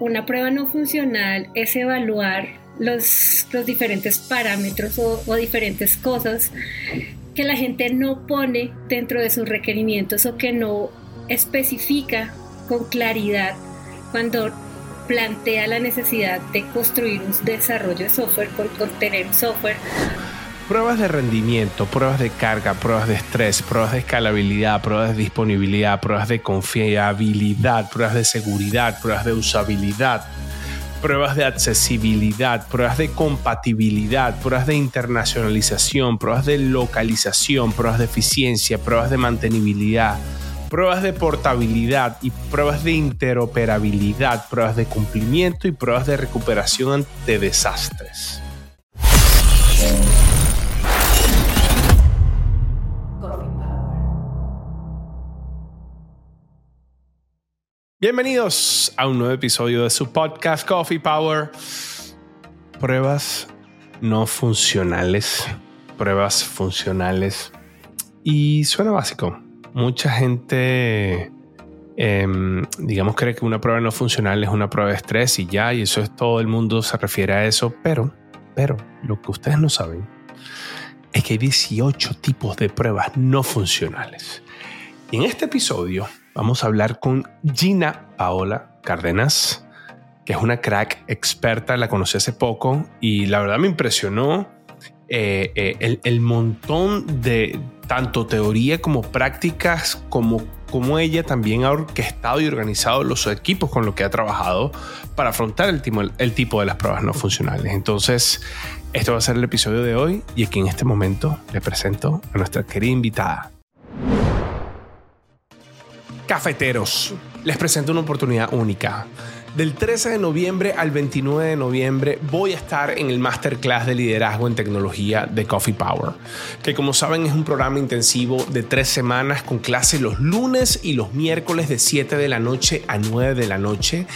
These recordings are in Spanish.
una prueba no funcional es evaluar los, los diferentes parámetros o, diferentes cosas que la gente no pone dentro de sus requerimientos o que no especifica con claridad cuando plantea la necesidad de construir un desarrollo de software, con, con tener un software Pruebas de rendimiento, pruebas de carga, pruebas de estrés, pruebas de escalabilidad, pruebas de disponibilidad, pruebas de confiabilidad, pruebas de seguridad, pruebas de usabilidad, pruebas de accesibilidad, pruebas de compatibilidad, pruebas de internacionalización, pruebas de localización, pruebas de eficiencia, pruebas de mantenibilidad, pruebas de portabilidad y pruebas de interoperabilidad, pruebas de cumplimiento y pruebas de recuperación ante desastres. Bienvenidos a un nuevo episodio de su podcast Coffee Power. Pruebas no funcionales. Pruebas funcionales. Y suena básico. Mucha gente, em, digamos, cree que una prueba no funcional es una prueba de estrés y ya, y eso es todo el mundo se refiere a eso. Pero, pero, lo que ustedes no saben es que hay 18 tipos de pruebas no funcionales. En este episodio vamos a hablar con Gina Paola Cárdenas, que es una crack experta, la conocí hace poco y la verdad me impresionó eh, eh, el, montón de tanto teoría como prácticas, como, como ella también ha orquestado y organizado los equipos con los que ha trabajado para afrontar el el tipo de las pruebas no funcionales. Entonces, esto va a ser el episodio de hoy y aquí en este momento le presento a nuestra querida invitada. Cafeteros, les presento una oportunidad única. Del 13 de noviembre al 29 de noviembre voy a estar en el Masterclass de Liderazgo en Tecnología de Coffee Power, que como saben es un programa intensivo de tres semanas con clases los lunes y los miércoles de 7 de la noche a 9 de la noche.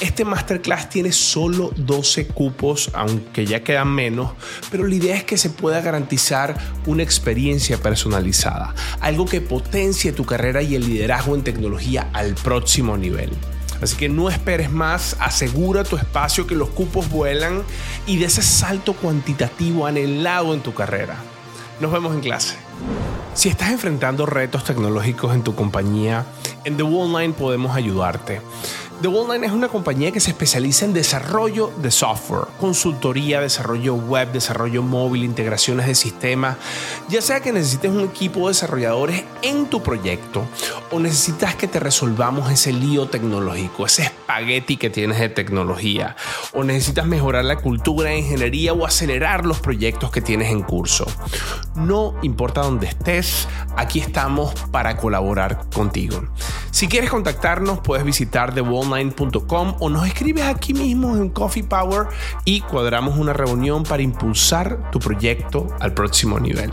Este Masterclass tiene solo 12 cupos, aunque ya quedan menos, pero la idea es que se pueda garantizar una experiencia personalizada, algo que potencie tu carrera y el liderazgo en tecnología al próximo nivel. Así que no esperes más, asegura tu espacio que los cupos vuelan y de ese salto cuantitativo anhelado en tu carrera. Nos vemos en clase. Si estás enfrentando retos tecnológicos en tu compañía, en The Wall Line podemos ayudarte. The Wallline es una compañía que se especializa en desarrollo de software, consultoría, desarrollo web, desarrollo móvil, integraciones de sistemas. Ya sea que necesites un equipo de desarrolladores en tu proyecto o necesitas que te resolvamos ese lío tecnológico, ese espagueti que tienes de tecnología, o necesitas mejorar la cultura de ingeniería o acelerar los proyectos que tienes en curso. No importa dónde estés, aquí estamos para colaborar contigo. Si quieres contactarnos, puedes visitar The o nos escribes aquí mismo en Coffee Power y cuadramos una reunión para impulsar tu proyecto al próximo nivel.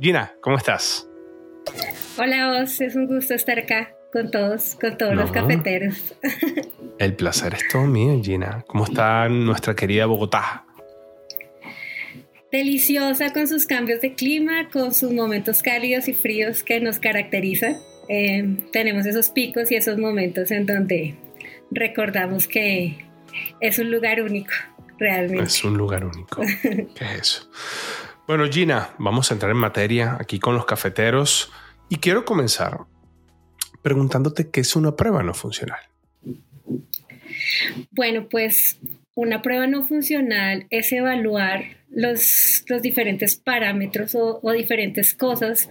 Gina, ¿cómo estás? Hola, Oz, es un gusto estar acá con todos, con todos los cafeteros. El placer es todo mío, Gina. ¿Cómo está nuestra querida Bogotá? Deliciosa con sus cambios de clima, con sus momentos cálidos y fríos que nos caracterizan. Eh, tenemos esos picos y esos momentos en donde recordamos que es un lugar único, realmente. Es un lugar único. ¿Qué es eso? Bueno, Gina, vamos a entrar en materia aquí con los cafeteros y quiero comenzar preguntándote qué es una prueba no funcional. Bueno, pues una prueba no funcional es evaluar los, los diferentes parámetros o, diferentes cosas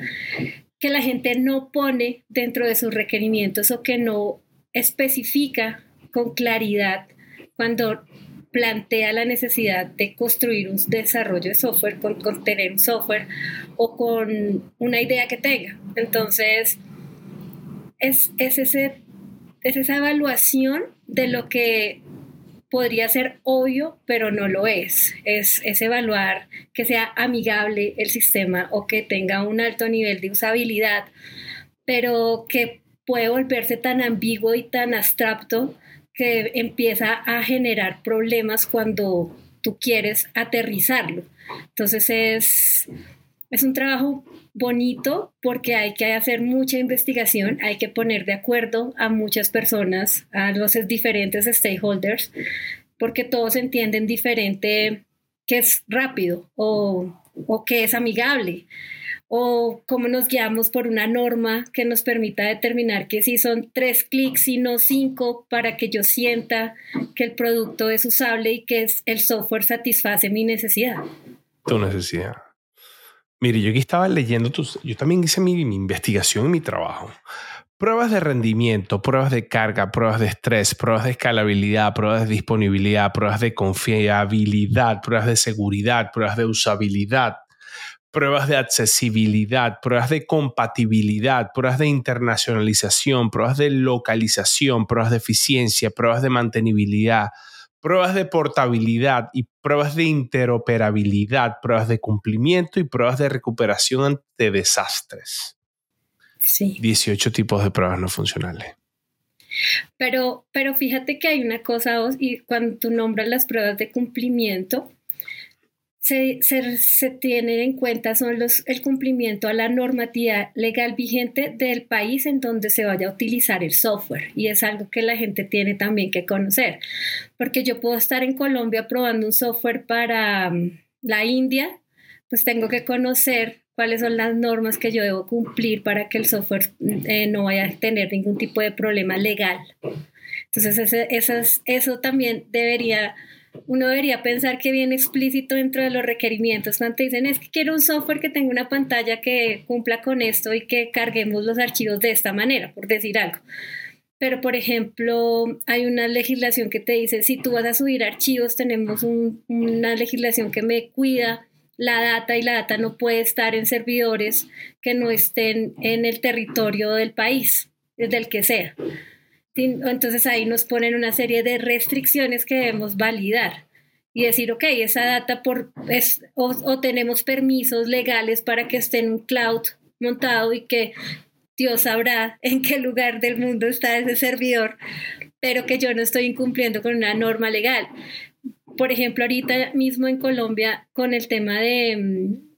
que la gente no pone dentro de sus requerimientos o que no especifica con claridad cuando plantea la necesidad de construir un desarrollo de software, con, con tener un software o con una idea que tenga. Entonces, es, es, ese, es esa evaluación de lo que podría ser obvio, pero no lo es. es. Evaluar que sea amigable el sistema o que tenga un alto nivel de usabilidad, pero que puede volverse tan ambiguo y tan abstracto que empieza a generar problemas cuando tú quieres aterrizarlo. Entonces es, es un trabajo bonito porque hay que hacer mucha investigación, hay que poner de acuerdo a muchas personas, a los diferentes stakeholders, porque todos entienden diferente que es rápido o, o que es amigable o cómo nos guiamos por una norma que nos permita determinar que si son tres clics y no cinco para que yo sienta que el producto es usable y que el software satisface mi necesidad. Tu necesidad. Mire, yo aquí estaba leyendo, tus, yo también hice mi, mi investigación y mi trabajo. Pruebas de rendimiento, pruebas de carga, pruebas de estrés, pruebas de escalabilidad, pruebas de disponibilidad, pruebas de confiabilidad, pruebas de seguridad, pruebas de usabilidad, pruebas de accesibilidad, pruebas de compatibilidad, pruebas de internacionalización, pruebas de localización, pruebas de eficiencia, pruebas de mantenibilidad, pruebas de portabilidad y pruebas de interoperabilidad, pruebas de cumplimiento y pruebas de recuperación ante desastres. Sí. 18 tipos de pruebas no funcionales. Pero, pero fíjate que hay una cosa, y cuando tú nombras las pruebas de cumplimiento, se, se, tiene en cuenta son los, el cumplimiento a la normatividad legal vigente del país en donde se vaya a utilizar el software. Y es algo que la gente tiene también que conocer. Porque yo puedo estar en Colombia probando un software para um, la India, pues tengo que conocer cuáles son las normas que yo debo cumplir para que el software eh, no vaya a tener ningún tipo de problema legal. Entonces, eso también debería uno debería pensar que viene explícito dentro de los requerimientos cuando te dicen es que quiero un software que tenga una pantalla que cumpla con esto y que carguemos los archivos de esta manera, por decir algo. Pero, por ejemplo, hay una legislación que te dice, si tú vas a subir archivos, tenemos una legislación que me cuida la data y la data no puede estar en servidores que no estén en el territorio del país, desde el que sea. Entonces ahí nos ponen una serie de restricciones que debemos validar y decir, ok, esa data por, es, o, tenemos permisos legales para que esté en un cloud montado y que Dios sabrá en qué lugar del mundo está ese servidor, pero que yo no estoy incumpliendo con una norma legal. Por ejemplo, ahorita mismo en Colombia, con el tema de mm,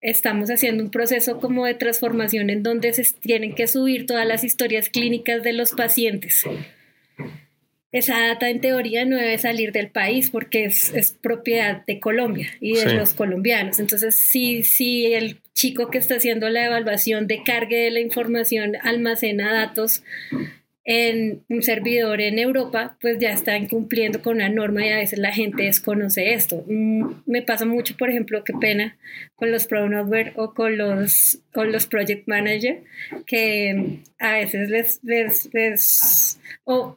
estamos haciendo un proceso como de transformación en donde se tienen que subir todas las historias clínicas de los pacientes. Esa data en teoría no debe salir del país porque es, propiedad de Colombia y de los colombianos. Entonces, si, si el chico que está haciendo la evaluación de cargue de la información almacena datos en un servidor en Europa, pues ya está incumpliendo con una norma y a veces la gente desconoce esto. Mm, me pasa mucho, por ejemplo, qué pena con los Pronover o con los, con los Project Manager, que a veces les, les,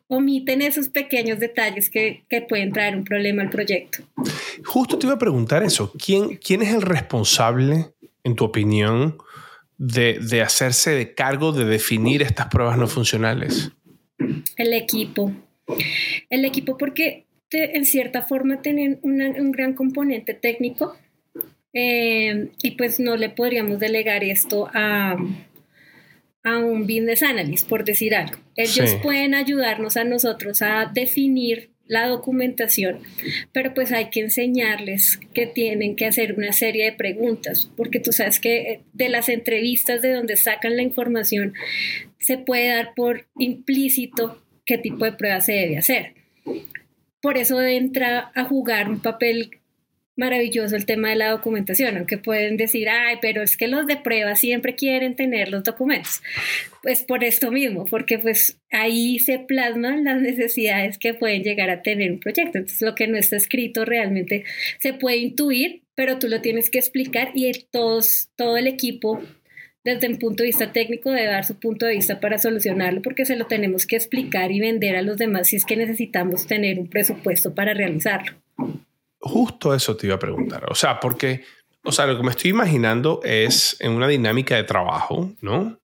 omiten esos pequeños detalles que, que, pueden traer un problema al proyecto. Justo te iba a preguntar eso. ¿Quién, quién es el responsable, en tu opinión, de, hacerse de cargo de definir estas pruebas no funcionales? El equipo. El equipo porque en cierta forma tienen un gran componente técnico eh, y pues no le podríamos delegar esto a, a un business analyst, por decir algo. Ellos pueden ayudarnos a nosotros a definir la documentación, pero pues hay que enseñarles que tienen que hacer una serie de preguntas, porque tú sabes que eh, de las entrevistas de donde sacan la información se puede dar por implícito qué tipo de prueba se debe hacer. Por eso entra a jugar un papel maravilloso el tema de la documentación, aunque pueden decir, ay, pero es que los de prueba siempre quieren tener los documentos. Pues por esto mismo, porque pues ahí se plasman las necesidades que pueden llegar a tener un proyecto. Entonces lo que no está escrito realmente se puede intuir, pero tú lo tienes que explicar y todos, todo el equipo desde un punto de vista técnico debe dar su punto de vista para solucionarlo porque se lo tenemos que explicar y vender a los demás si es que necesitamos tener un presupuesto para realizarlo. Justo eso te iba a preguntar. O sea, porque, o sea, lo que me estoy imaginando es en una dinámica de trabajo, ¿no?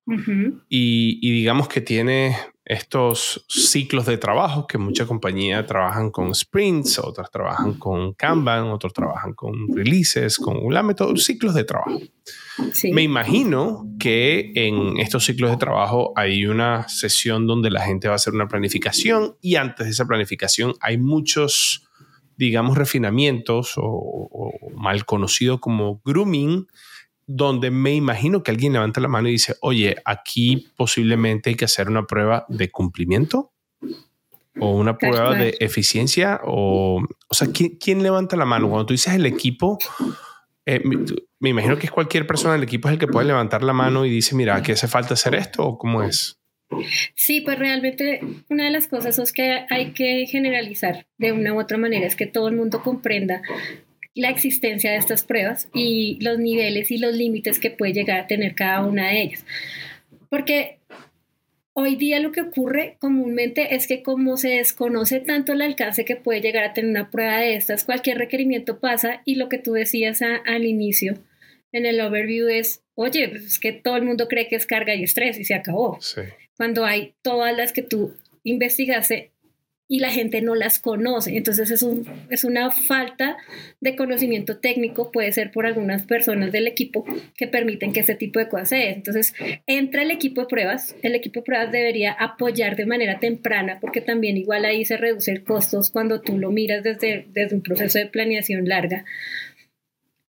y, digamos que tiene estos ciclos de trabajo que muchas compañías trabajan con sprints, otras trabajan con Kanban, otros trabajan con releases, con la método, ciclos de trabajo. Me imagino que en estos ciclos de trabajo hay una sesión donde la gente va a hacer una planificación y antes de esa planificación hay muchos digamos, refinamientos o, mal conocido como grooming donde me imagino que alguien levanta la mano y dice, oye, aquí posiblemente hay que hacer una prueba de cumplimiento o una prueba de eficiencia o, o sea, ¿quién, levanta la mano? Cuando tú dices el equipo, eh, me, imagino que es cualquier persona del equipo es el que puede levantar la mano y dice, mira, ¿qué hace falta hacer esto o cómo es? Sí, pues realmente una de las cosas es que hay que generalizar de una u otra manera, es que todo el mundo comprenda la existencia de estas pruebas y los niveles y los límites que puede llegar a tener cada una de ellas. Porque hoy día lo que ocurre comúnmente es que como se desconoce tanto el alcance que puede llegar a tener una prueba de estas, cualquier requerimiento pasa y lo que tú decías al inicio en el overview es, oye, pues es que todo el mundo cree que es carga y estrés y se acabó. Cuando hay todas las que tú investigaste y la gente no las conoce. Entonces es, un, es una falta de conocimiento técnico, puede ser por algunas personas del equipo que permiten que ese tipo de cosas se den. Entonces entra el equipo de pruebas, el equipo de pruebas debería apoyar de manera temprana porque también igual ahí se reducen costos cuando tú lo miras desde, desde un proceso de planeación larga.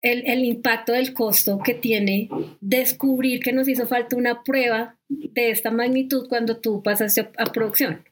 El, el, impacto del costo que tiene descubrir que nos hizo falta una prueba de esta magnitud cuando tú pasaste a producción.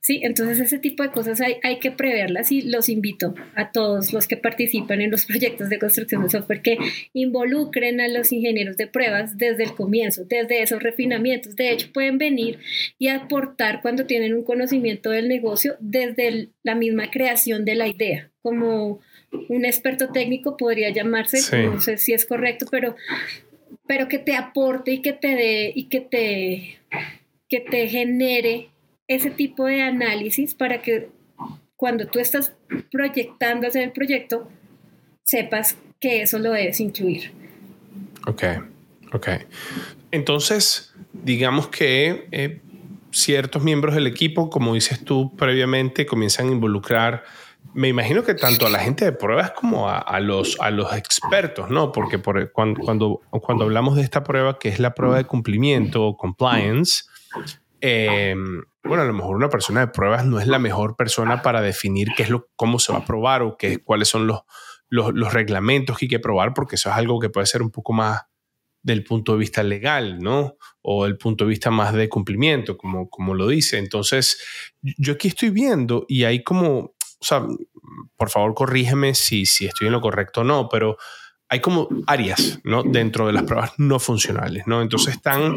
Sí, entonces ese tipo de cosas hay, hay, que preverlas y los invito a todos los que participan en los proyectos de construcción de software que involucren a los ingenieros de pruebas desde el comienzo, desde esos refinamientos. De hecho, pueden venir y aportar cuando tienen un conocimiento del negocio desde la misma creación de la idea, como un experto técnico podría llamarse, no sé si es correcto, pero, pero que te aporte y que te dé y que te, que te genere ese tipo de análisis para que cuando tú estás proyectando hacer el proyecto, sepas que eso lo debes incluir. Ok, ok. Entonces, digamos que eh, ciertos miembros del equipo, como dices tú previamente, comienzan a involucrar, me imagino que tanto a la gente de pruebas como a, los, a los expertos, ¿no? Porque por, cuando, cuando, cuando hablamos de esta prueba, que es la prueba de cumplimiento o compliance, eh, bueno, a lo mejor una persona de pruebas no es la mejor persona para definir qué es lo, cómo se va a probar o qué, cuáles son los, los, reglamentos que hay que probar, porque eso es algo que puede ser un poco más del punto de vista legal, ¿no? O el punto de vista más de cumplimiento, como, como lo dice. Entonces, yo aquí estoy viendo y hay como, o sea, por favor corrígeme si, si estoy en lo correcto o no, pero hay como áreas, ¿no? Dentro de las pruebas no funcionales, ¿no? Entonces están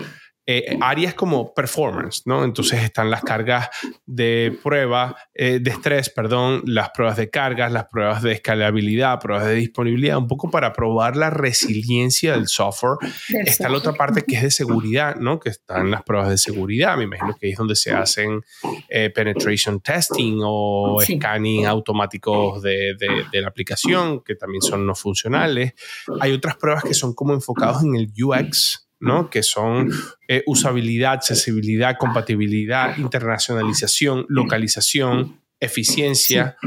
eh, áreas como performance, ¿no? Entonces están las cargas de prueba, eh, de estrés, perdón, las pruebas de cargas, las pruebas de escalabilidad, pruebas de disponibilidad, un poco para probar la resiliencia del software. Está la otra parte que es de seguridad, ¿no? Que están las pruebas de seguridad, me imagino que es donde se hacen eh, penetration testing o scanning automáticos de, de, de la aplicación, que también son no funcionales. Hay otras pruebas que son como enfocados en el UX, ¿no? que son eh, usabilidad, accesibilidad, compatibilidad, internacionalización, localización, eficiencia.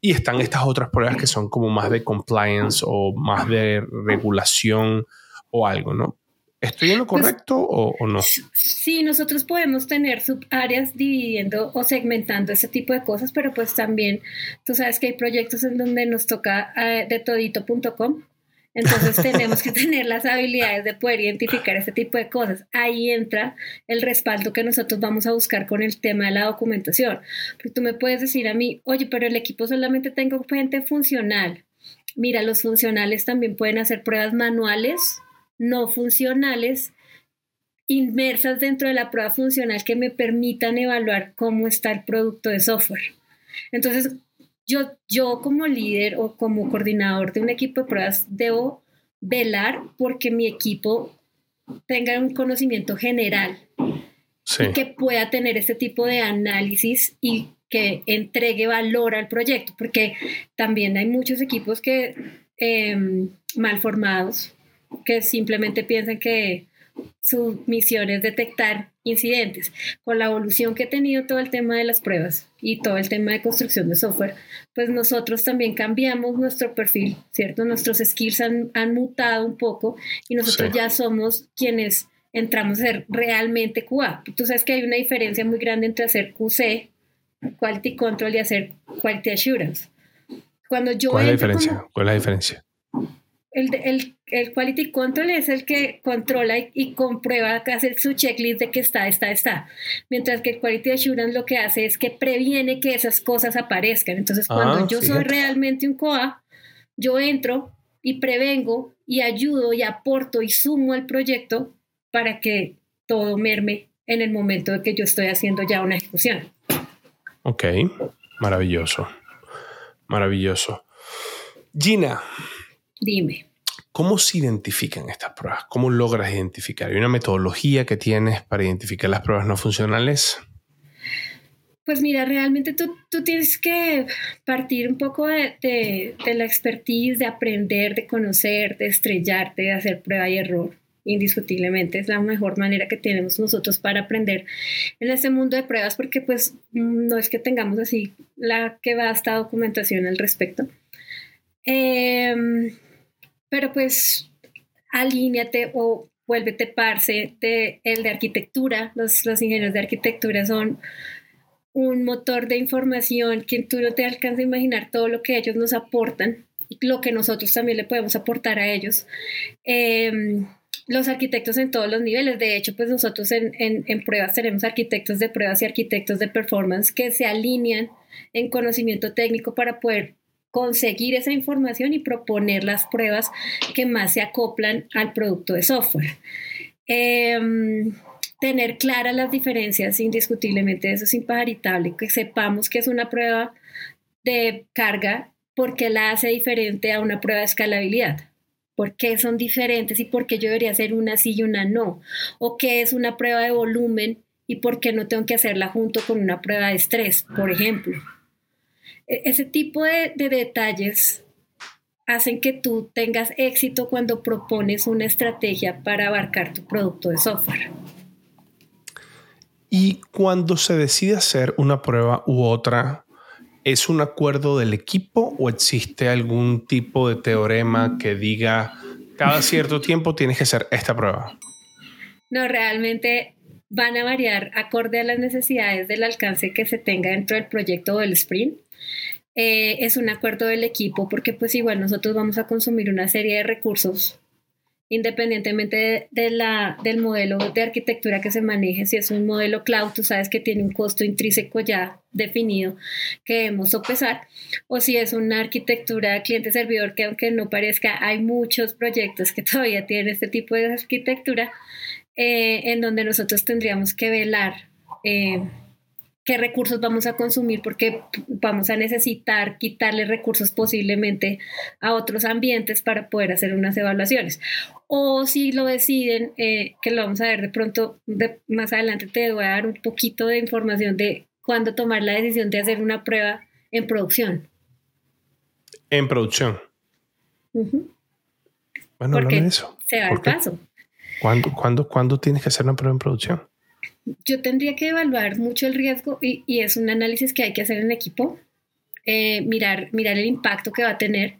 y están estas otras pruebas que son como más de compliance o más de regulación o algo, ¿no? ¿Estoy en lo pues, correcto o, no? Sí, nosotros podemos tener subáreas dividiendo o segmentando ese tipo de cosas, pero pues también tú sabes que hay proyectos en donde nos toca eh, de todito.com entonces tenemos que tener las habilidades de poder identificar ese tipo de cosas. Ahí entra el respaldo que nosotros vamos a buscar con el tema de la documentación. Porque tú me puedes decir a mí, oye, pero el equipo solamente tengo gente funcional. Mira, los funcionales también pueden hacer pruebas manuales, no funcionales, inmersas dentro de la prueba funcional que me permitan evaluar cómo está el producto de software. Entonces, yo, yo como líder o como coordinador de un equipo de pruebas debo velar porque mi equipo tenga un conocimiento general y que pueda tener este tipo de análisis y que entregue valor al proyecto, porque también hay muchos equipos que em, mal formados que simplemente piensan que su misión es detectar incidentes. Con la evolución que ha tenido todo el tema de las pruebas y todo el tema de construcción de software, pues nosotros también cambiamos nuestro perfil, ¿cierto? Nuestros skills han, mutado un poco y nosotros ya somos quienes entramos a ser realmente QA. Tú sabes que hay una diferencia muy grande entre hacer QC, Quality Control, y hacer Quality Assurance. Cuando yo ¿Cuál es la diferencia? ¿Cuál es la diferencia? El, el, el, quality control es el que controla y, comprueba, hace su checklist de que está, está, está. Mientras que el quality assurance lo que hace es que previene que esas cosas aparezcan. Entonces, cuando ah, yo soy realmente un COA, yo entro y prevengo y ayudo y aporto y sumo al proyecto para que todo merme en el momento de que yo estoy haciendo ya una ejecución. Ok, maravilloso, maravilloso. Gina, Dime. ¿Cómo se identifican estas pruebas? ¿Cómo logras identificar? ¿Hay una metodología que tienes para identificar las pruebas no funcionales? Pues mira, realmente tú, tienes que partir un poco de, de, la expertise, de aprender, de conocer, de estrellarte, de hacer prueba y error. Indiscutiblemente es la mejor manera que tenemos nosotros para aprender en este mundo de pruebas, porque pues no es que tengamos así la que va esta documentación al respecto. Eh, pero pues alíñate o vuélvete parce de el de arquitectura. Los, los ingenieros de arquitectura son un motor de información que tú no te alcanzas a imaginar todo lo que ellos nos aportan y lo que nosotros también le podemos aportar a ellos. Em, los arquitectos en todos los niveles, de hecho, pues nosotros en, en, en, pruebas tenemos arquitectos de pruebas y arquitectos de performance que se alinean en conocimiento técnico para poder conseguir esa información y proponer las pruebas que más se acoplan al producto de software. Em, tener claras las diferencias, indiscutiblemente, eso es imparitable, que sepamos que es una prueba de carga porque la hace diferente a una prueba de escalabilidad. ¿Por qué son diferentes y por qué yo debería hacer una sí y una no? ¿O qué es una prueba de volumen y por qué no tengo que hacerla junto con una prueba de estrés, por ejemplo? E-, ese tipo de, detalles hacen que tú tengas éxito cuando propones una estrategia para abarcar tu producto de software. Y cuando se decide hacer una prueba u otra, ¿es un acuerdo del equipo o existe algún tipo de teorema que diga cada cierto tiempo tienes que hacer esta prueba? No, realmente van a variar acorde a las necesidades del alcance que se tenga dentro del proyecto o del sprint. Eh, es un acuerdo del equipo porque pues igual nosotros vamos a consumir una serie de recursos independientemente de, la, del modelo de arquitectura que se maneje, si es un modelo cloud, tú sabes que tiene un costo intrínseco ya definido que debemos sopesar, o si es una arquitectura cliente-servidor, que aunque no parezca, hay muchos proyectos que todavía tienen este tipo de arquitectura, eh, en donde nosotros tendríamos que velar. Eh, qué recursos vamos a consumir porque vamos a necesitar quitarle recursos posiblemente a otros ambientes para poder hacer unas evaluaciones. O si lo deciden, eh, que lo vamos a ver de pronto más adelante, te voy a dar un poquito de información de cuándo tomar la decisión de hacer una prueba en producción. En producción. Bueno, porque de eso. Se da el paso. ¿Cuándo, cuándo, ¿Cuándo tienes que hacer una prueba en producción? Yo tendría que evaluar mucho el riesgo y, es un análisis que hay que hacer en equipo, eh, mirar, mirar el impacto que va a tener,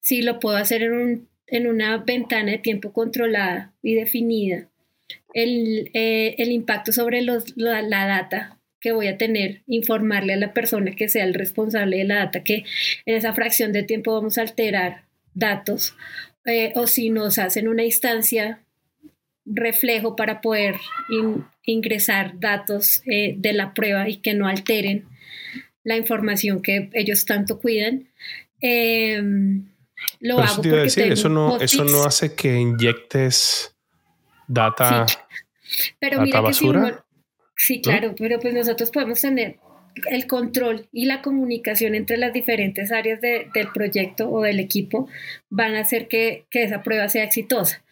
si lo puedo hacer en, una ventana de tiempo controlada y definida, el, eh, impacto sobre la, data que voy a tener, informarle a la persona que sea el responsable de la data, que en esa fracción de tiempo vamos a alterar datos, eh, o si nos hacen una instancia reflejo para poder ingresar datos eh, de la prueba y que no alteren la información que ellos tanto cuidan. Em, lo hago porque decir, eso no, eso no hace que inyectes data. Pero mira que si sí, claro, pero pues nosotros podemos tener el control y la comunicación entre las diferentes áreas del proyecto o del equipo van a hacer que, que esa prueba sea exitosa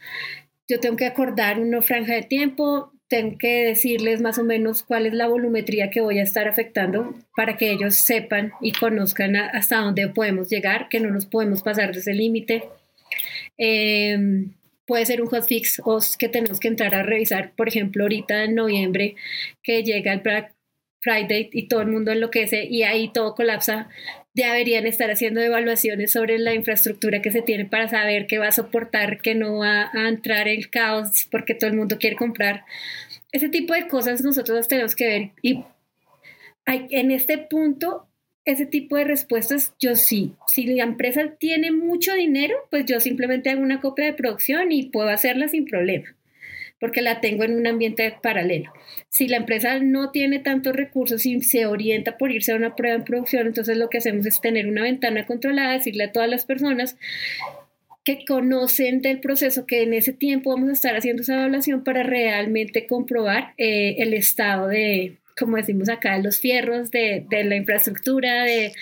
yo tengo que acordar una franja de tiempo, tengo que decirles más o menos cuál es la volumetría que voy a estar afectando para que ellos sepan y conozcan hasta dónde podemos llegar, que no nos podemos pasar de ese límite. Em, puede ser un hotfix o que tenemos que entrar a revisar, por ejemplo, ahorita en noviembre que llega el Friday y todo el mundo enloquece y ahí todo colapsa deberían estar haciendo evaluaciones sobre la infraestructura que se tiene para saber qué va a soportar, que no va a entrar el caos porque todo el mundo quiere comprar. Ese tipo de cosas nosotros tenemos que ver y en este punto ese tipo de respuestas, yo sí. Si la empresa tiene mucho dinero, pues yo simplemente hago una copia de producción y puedo hacerla sin problema, porque la tengo en un ambiente paralelo. Si la empresa no tiene tantos recursos y se orienta por irse a una prueba en producción, entonces lo que hacemos es tener una ventana controlada, decirle a todas las personas que conocen del proceso que en ese tiempo vamos a estar haciendo esa evaluación para realmente comprobar eh, el estado de, como decimos acá, los fierros de, la infraestructura, de,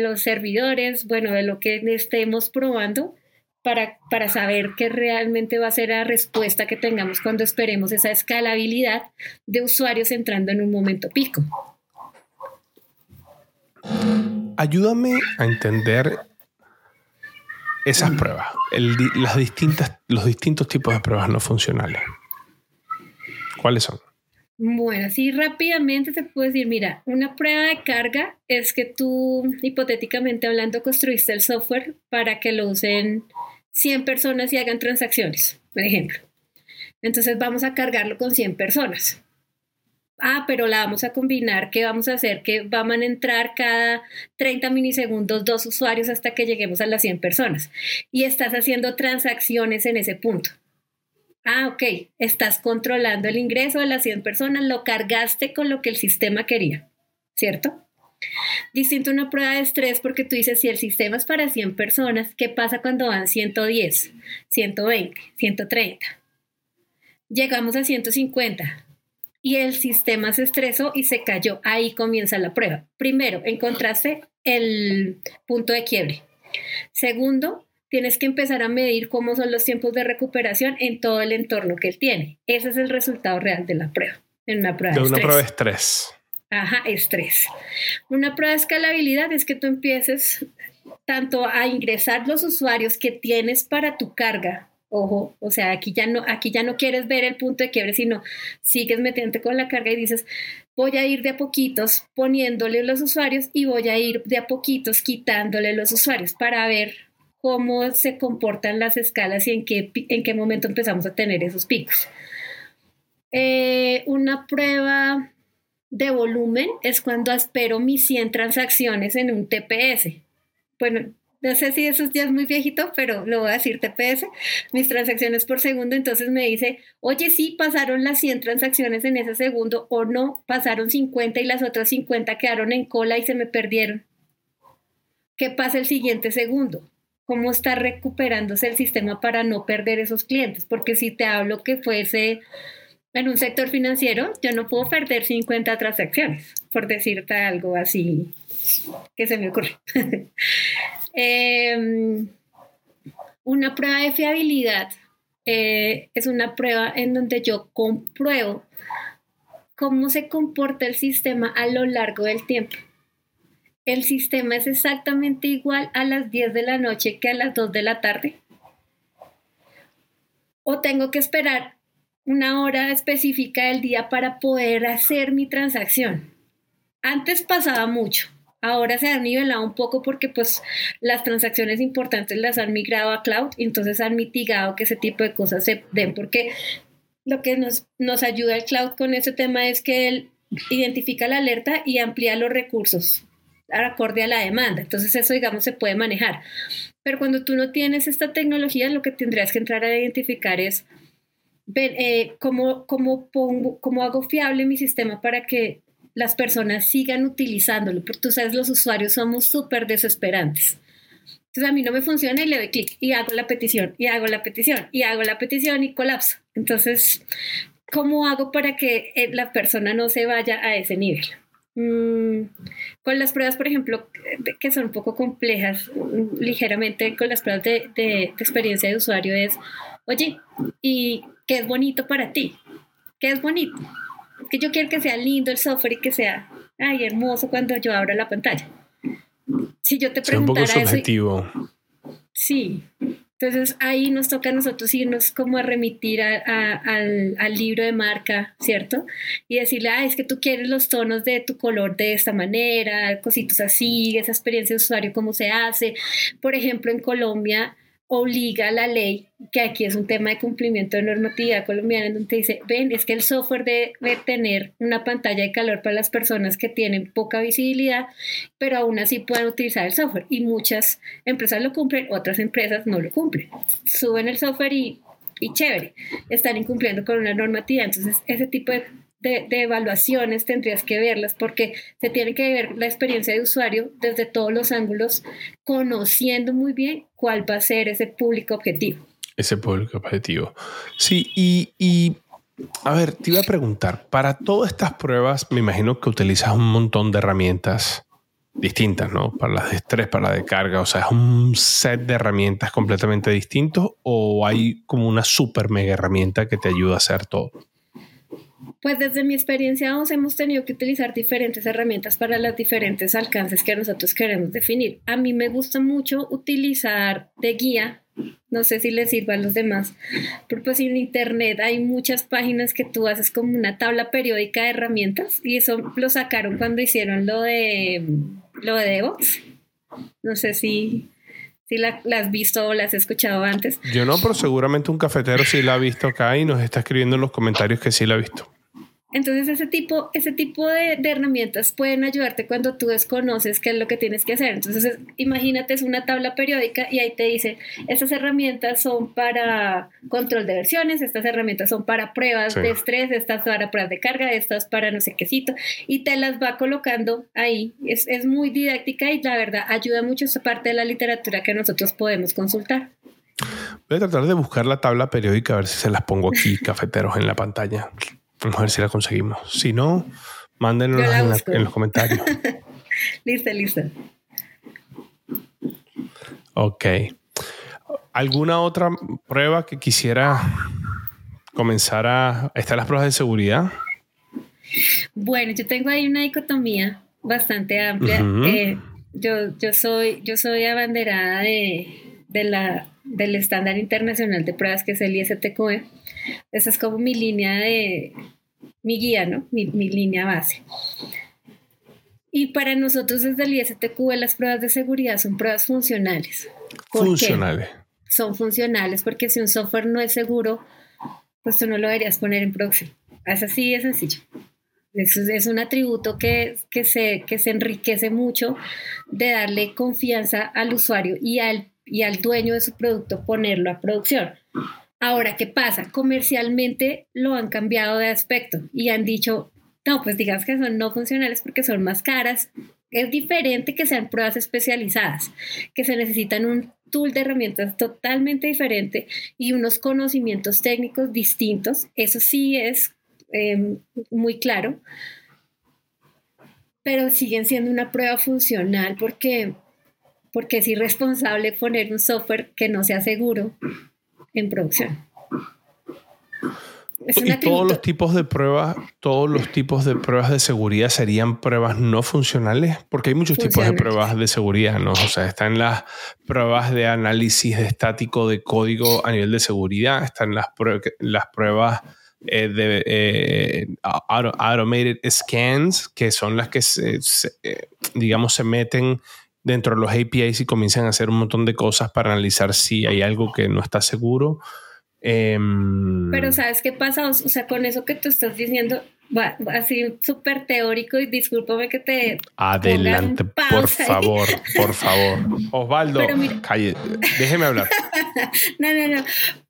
los servidores, bueno, de lo que estemos probando para, para saber qué realmente va a ser la respuesta que tengamos cuando esperemos esa escalabilidad de usuarios entrando en un momento pico. Ayúdame a entender esas pruebas, las distintas, los distintos tipos de pruebas no funcionales. ¿Cuáles son? Bueno, así rápidamente te puedo decir, mira, una prueba de carga es que tú, hipotéticamente hablando, construiste el software para que lo usen 100 personas y hagan transacciones, por ejemplo. Entonces vamos a cargarlo con 100 personas. Ah, pero la vamos a combinar, ¿qué vamos a hacer? Que van a entrar cada 30 milisegundos dos usuarios hasta que lleguemos a las 100 personas. Y estás haciendo transacciones en ese punto. Ah, ok, estás controlando el ingreso de las 100 personas, lo cargaste con lo que el sistema quería, ¿cierto? Distinto a una prueba de estrés porque tú dices, si el sistema es para 100 personas, ¿qué pasa cuando van 110, 120, 130? Llegamos a 150 y el sistema se estresó y se cayó. Ahí comienza la prueba. Primero, encontraste el punto de quiebre. Segundo, tienes que empezar a medir cómo son los tiempos de recuperación en todo el entorno que él tiene. Ese es el resultado real de la prueba. En una prueba de, una prueba de estrés. Ajá, estrés. Una prueba de escalabilidad es que tú empieces tanto a ingresar los usuarios que tienes para tu carga. Ojo, o sea, aquí ya no, aquí ya no quieres ver el punto de quiebre, sino sigues metiéndote con la carga y dices, voy a ir de a poquitos poniéndole los usuarios y voy a ir de a poquitos quitándole los usuarios para ver cómo se comportan las escalas y en qué, en qué momento empezamos a tener esos picos. Eh, una prueba de volumen es cuando espero mis 100 transacciones en un TPS. Bueno, no sé si eso ya es muy viejito, pero lo voy a decir TPS, mis transacciones por segundo, entonces me dice, oye, sí, pasaron las 100 transacciones en ese segundo o no, pasaron 50 y las otras 50 quedaron en cola y se me perdieron. ¿Qué pasa el siguiente segundo? cómo está recuperándose el sistema para no perder esos clientes, porque si te hablo que fuese en un sector financiero, yo no puedo perder 50 transacciones, por decirte algo así que se me ocurre. Em, una prueba de fiabilidad eh, es una prueba en donde yo compruebo cómo se comporta el sistema a lo largo del tiempo el sistema es exactamente igual a las 10 de la noche que a las 2 de la tarde? ¿O tengo que esperar una hora específica del día para poder hacer mi transacción? Antes pasaba mucho, ahora se ha nivelado un poco porque pues las transacciones importantes las han migrado a cloud entonces han mitigado que ese tipo de cosas se den porque lo que nos, nos ayuda el cloud con ese tema es que él identifica la alerta y amplía los recursos acorde a la demanda. Entonces eso, digamos, se puede manejar. Pero cuando tú no tienes esta tecnología, lo que tendrías que entrar a identificar es ver, eh, cómo, cómo, pongo, cómo hago fiable mi sistema para que las personas sigan utilizándolo. Porque tú sabes, los usuarios somos súper desesperantes. Entonces a mí no me funciona y le doy clic y hago la petición y hago la petición y hago la petición y colapso. Entonces, ¿cómo hago para que eh, la persona no se vaya a ese nivel? Mm, con las pruebas, por ejemplo, que son un poco complejas, ligeramente con las pruebas de, experiencia de usuario es, oye, ¿y qué es bonito para ti? ¿Qué es bonito? Es que yo quiero que sea lindo el software y que sea, ay, hermoso cuando yo abra la pantalla. Si yo te preguntara un poco subjetivo. sí, entonces ahí nos toca a nosotros irnos como a remitir al, libro de marca, ¿cierto? Y decirle, ah, es que tú quieres los tonos de tu color de esta manera, cositos así, esa experiencia de usuario, cómo se hace. Por ejemplo, en Colombia, obliga a la ley, que aquí es un tema de cumplimiento de normatividad colombiana, en donde dice, ven, es que el software debe tener una pantalla de calor para las personas que tienen poca visibilidad, pero aún así pueden utilizar el software. Y muchas empresas lo cumplen, otras empresas no lo cumplen. Suben el software y, y chévere, están incumpliendo con una normatividad. Entonces, ese tipo de de, evaluaciones tendrías que verlas porque se tiene que ver la experiencia de usuario desde todos los ángulos, conociendo muy bien cuál va a ser ese público objetivo. Ese público objetivo. Sí, y, y a ver, te iba a preguntar, para todas estas pruebas me imagino que utilizas un montón de herramientas distintas, ¿no? Para las de estrés, para la de carga, o sea, es un set de herramientas completamente distintos o hay como una super mega herramienta que te ayuda a hacer todo. Pues desde mi experiencia hemos tenido que utilizar diferentes herramientas para los diferentes alcances que nosotros queremos definir. A mí me gusta mucho utilizar de guía, no sé si les sirva a los demás, pero pues en internet hay muchas páginas que tú haces como una tabla periódica de herramientas y eso lo sacaron cuando hicieron lo de lo de DevOps. No sé si si la, has visto o la has escuchado antes. Yo no, pero seguramente un cafetero sí la ha visto acá y nos está escribiendo en los comentarios que sí la ha visto. Entonces ese tipo, ese tipo de, herramientas pueden ayudarte cuando tú desconoces qué es lo que tienes que hacer. Entonces imagínate es una tabla periódica y ahí te dice, estas herramientas son para control de versiones, estas herramientas son para pruebas de estrés, estas para pruebas de carga, estas para no sé quécito, y te las va colocando ahí. Es, es muy didáctica y la verdad ayuda mucho esa parte de la literatura que nosotros podemos consultar. Voy a tratar de buscar la tabla periódica a ver si se las pongo aquí, cafeteros, en la pantalla. Vamos a ver si la conseguimos. Si no, mándenlo en, los comentarios. listo, listo. Ok. ¿Alguna otra prueba que quisiera comenzar a... ¿Están las pruebas de seguridad? Bueno, yo tengo ahí una dicotomía bastante amplia. Eh, yo, yo, soy, yo soy abanderada de, de la, del estándar internacional de pruebas que es el ISTQE. Esa es como mi línea de, mi guía, ¿no? Mi, línea base. Y para nosotros desde el ISTQ las pruebas de seguridad son pruebas funcionales. Funcionales. Son funcionales porque si un software no es seguro, pues tú no lo deberías poner en producción. Es así de sencillo. Eso es un atributo que, que, se, que se enriquece mucho de darle confianza al usuario y al, y al dueño de su producto ponerlo a producción. Ahora, ¿qué pasa? Comercialmente lo han cambiado de aspecto y han dicho, no, pues digas que son no funcionales porque son más caras. Es diferente que sean pruebas especializadas, que se necesitan un tool de herramientas totalmente diferente y unos conocimientos técnicos distintos. Eso sí es em, muy claro. Pero siguen siendo una prueba funcional porque, porque es irresponsable poner un software que no sea seguro en producción. y todos los tipos de pruebas, todos los tipos de pruebas de seguridad serían pruebas no funcionales, porque hay muchos tipos de pruebas de seguridad, ¿no? O sea, están las pruebas de análisis de estático de código a nivel de seguridad, están las, las pruebas eh, de eh, automated scans, que son las que eh, digamos se meten dentro de los APIs y comienzan a hacer un montón de cosas para analizar si hay algo que no está seguro. Em, Pero ¿sabes qué pasa? O sea, con eso que tú estás diciendo, así súper teórico y discúlpame que te... Adelante, por favor, por favor. Osvaldo, calle, déjeme hablar. no, no, no.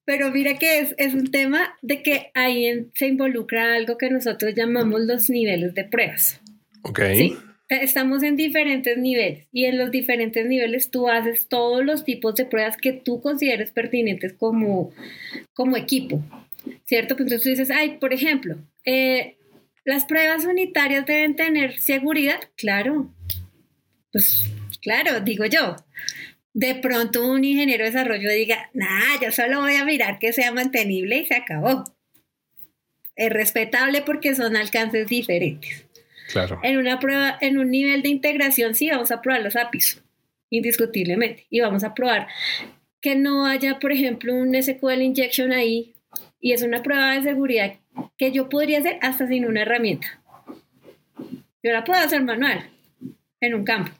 Pero mira que es, es un tema de que ahí se involucra algo que nosotros llamamos los niveles de pruebas. Ok. ¿sí? Estamos en diferentes niveles y en los diferentes niveles tú haces todos los tipos de pruebas que tú consideres pertinentes como, como equipo, ¿cierto? Pues entonces tú dices, ay, por ejemplo, eh, las pruebas unitarias deben tener seguridad, claro, pues claro, digo yo. De pronto un ingeniero de desarrollo diga, nah, yo solo voy a mirar que sea mantenible y se acabó. Es respetable porque son alcances diferentes. En una prueba, en un nivel de integración, sí, vamos a probar los APIs, indiscutiblemente. Y vamos a probar que no haya, por ejemplo, un SQL injection ahí. Y es una prueba de seguridad que yo podría hacer hasta sin una herramienta. Yo la puedo hacer manual, en un campo.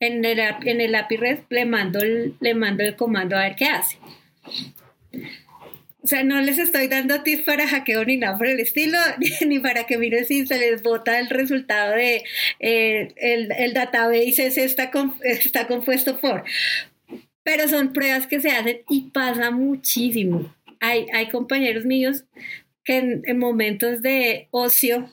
en el, en el API REST le mando le mando el comando a ver qué hace. O sea, no les estoy dando tips para hackeo ni nada por el estilo, ni, para que miren si se les bota el resultado de eh, el, el, database ese está, está compuesto por. Pero son pruebas que se hacen y pasa muchísimo. Hay, hay compañeros míos que en, momentos de ocio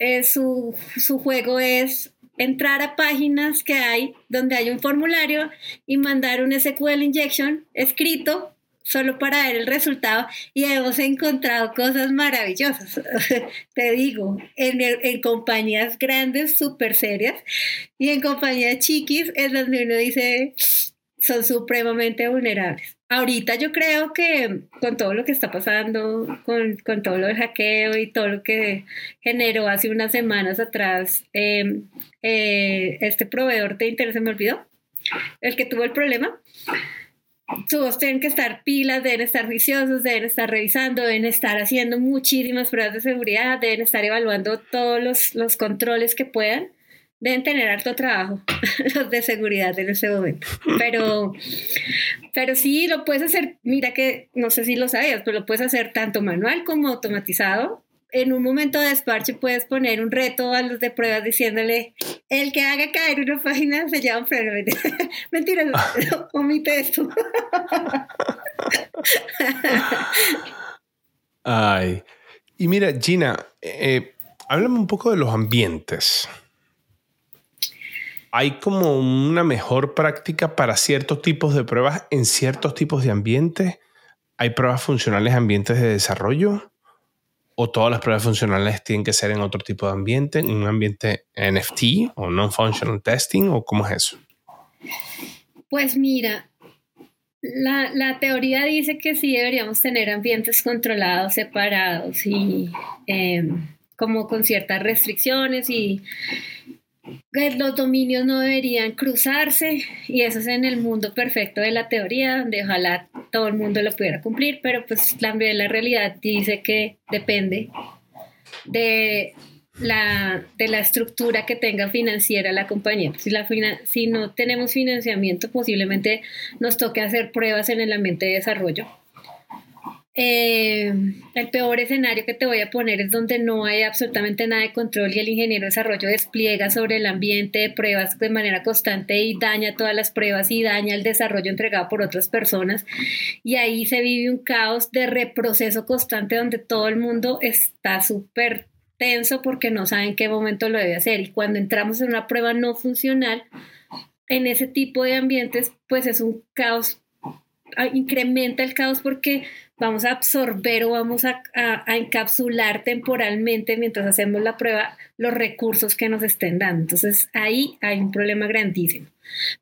eh, su, su juego es entrar a páginas que hay donde hay un formulario y mandar un SQL injection escrito solo para ver el resultado y hemos encontrado cosas maravillosas, te digo, en, en compañías grandes, súper serias, y en compañías chiquis, en donde uno dice, son supremamente vulnerables. Ahorita yo creo que con todo lo que está pasando, con, con todo lo del hackeo y todo lo que generó hace unas semanas atrás em, eh, este proveedor de interés, se me olvidó, el que tuvo el problema, todos tienen que estar pilas, deben estar viciosos, deben estar revisando, deben estar haciendo muchísimas pruebas de seguridad, deben estar evaluando todos los, los controles que puedan. Deben tener harto trabajo los de seguridad en ese momento. Pero, pero sí lo puedes hacer, mira que no sé si lo sabías, pero lo puedes hacer tanto manual como automatizado en un momento de despacho puedes poner un reto a los de pruebas diciéndole, el que haga caer una página se lleva un freno. Mentira, omite esto. Ay. Y mira, Gina, eh, háblame un poco de los ambientes. ¿Hay como una mejor práctica para ciertos tipos de pruebas en ciertos tipos de ambientes? ¿Hay pruebas funcionales en ambientes de desarrollo? O todas las pruebas funcionales tienen que ser en otro tipo de ambiente, en un ambiente NFT o non-functional testing o cómo es eso? Pues mira, la, teoría dice que sí deberíamos tener ambientes controlados, separados y em, como con ciertas restricciones y los dominios no deberían cruzarse y eso es en el mundo perfecto de la teoría, donde ojalá todo el mundo lo pudiera cumplir, pero pues la, la realidad dice que depende de la, de la estructura que tenga financiera la compañía. Si, la, si no tenemos financiamiento, posiblemente nos toque hacer pruebas en el ambiente de desarrollo eh, el peor escenario que te voy a poner es donde no hay absolutamente nada de control y el ingeniero de desarrollo despliega sobre el ambiente de pruebas de manera constante y daña todas las pruebas y daña el desarrollo entregado por otras personas. Y ahí se vive un caos de reproceso constante donde todo el mundo está súper tenso porque no sabe en qué momento lo debe hacer. Y cuando entramos en una prueba no funcional, en ese tipo de ambientes, pues es un caos, incrementa el caos porque vamos a absorber o vamos a, encapsular temporalmente mientras hacemos la prueba los recursos que nos estén dando. Entonces ahí hay un problema grandísimo.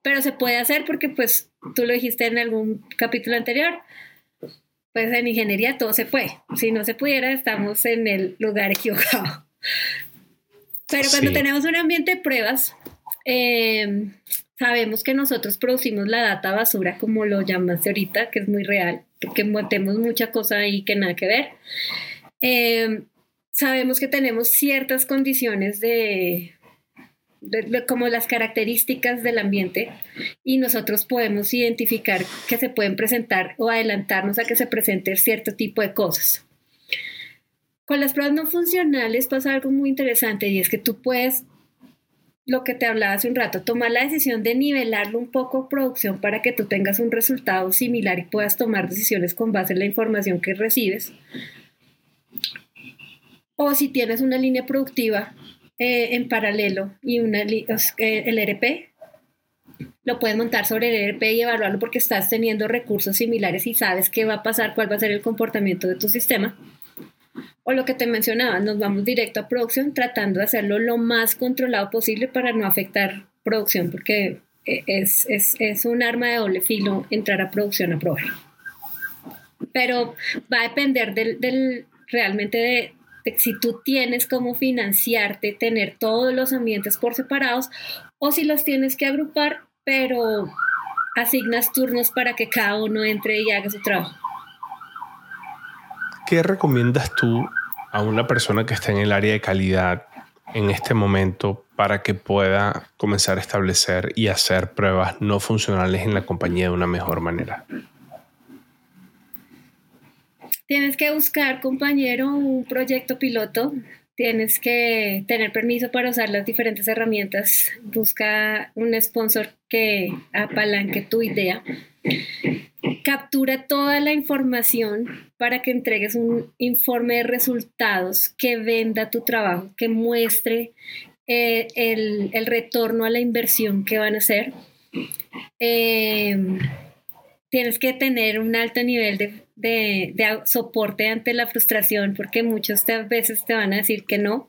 Pero se puede hacer porque pues tú lo dijiste en algún capítulo anterior, pues en ingeniería todo se puede. Si no se pudiera, estamos en el lugar equivocado. Pero cuando tenemos un ambiente de pruebas, eh, sabemos que nosotros producimos la data basura, como lo llamaste ahorita, que es muy real que montemos mucha cosa ahí que nada que ver. Eh, sabemos que tenemos ciertas condiciones de, como las características del ambiente y nosotros podemos identificar que se pueden presentar o adelantarnos a que se presente cierto tipo de cosas. Con las pruebas no funcionales pasa algo muy interesante y es que tú puedes lo que te hablaba hace un rato, tomar la decisión de nivelarlo un poco producción para que tú tengas un resultado similar y puedas tomar decisiones con base en la información que recibes. O si tienes una línea productiva eh, en paralelo y una, eh, el ERP, lo puedes montar sobre el ERP y evaluarlo porque estás teniendo recursos similares y sabes qué va a pasar, cuál va a ser el comportamiento de tu sistema o lo que te mencionaba, nos vamos directo a producción tratando de hacerlo lo más controlado posible para no afectar producción, porque eh, es, es, es un arma de doble filo entrar a producción a probar. Pero va a depender del, del realmente de, de, si tú tienes cómo financiarte, tener todos los ambientes por separados, o si los tienes que agrupar, pero asignas turnos para que cada uno entre y haga su trabajo. ¿Qué recomiendas tú a una persona que está en el área de calidad en este momento para que pueda comenzar a establecer y hacer pruebas no funcionales en la compañía de una mejor manera? Tienes que buscar, compañero, un proyecto piloto. Tienes que tener permiso para usar las diferentes herramientas. Busca un sponsor que apalanque tu idea. Captura toda la información para que entregues un informe de resultados que venda tu trabajo, que muestre eh, el, retorno a la inversión que van a hacer. Eh, tienes que tener un alto nivel de, soporte ante la frustración porque muchas veces te van a decir que no,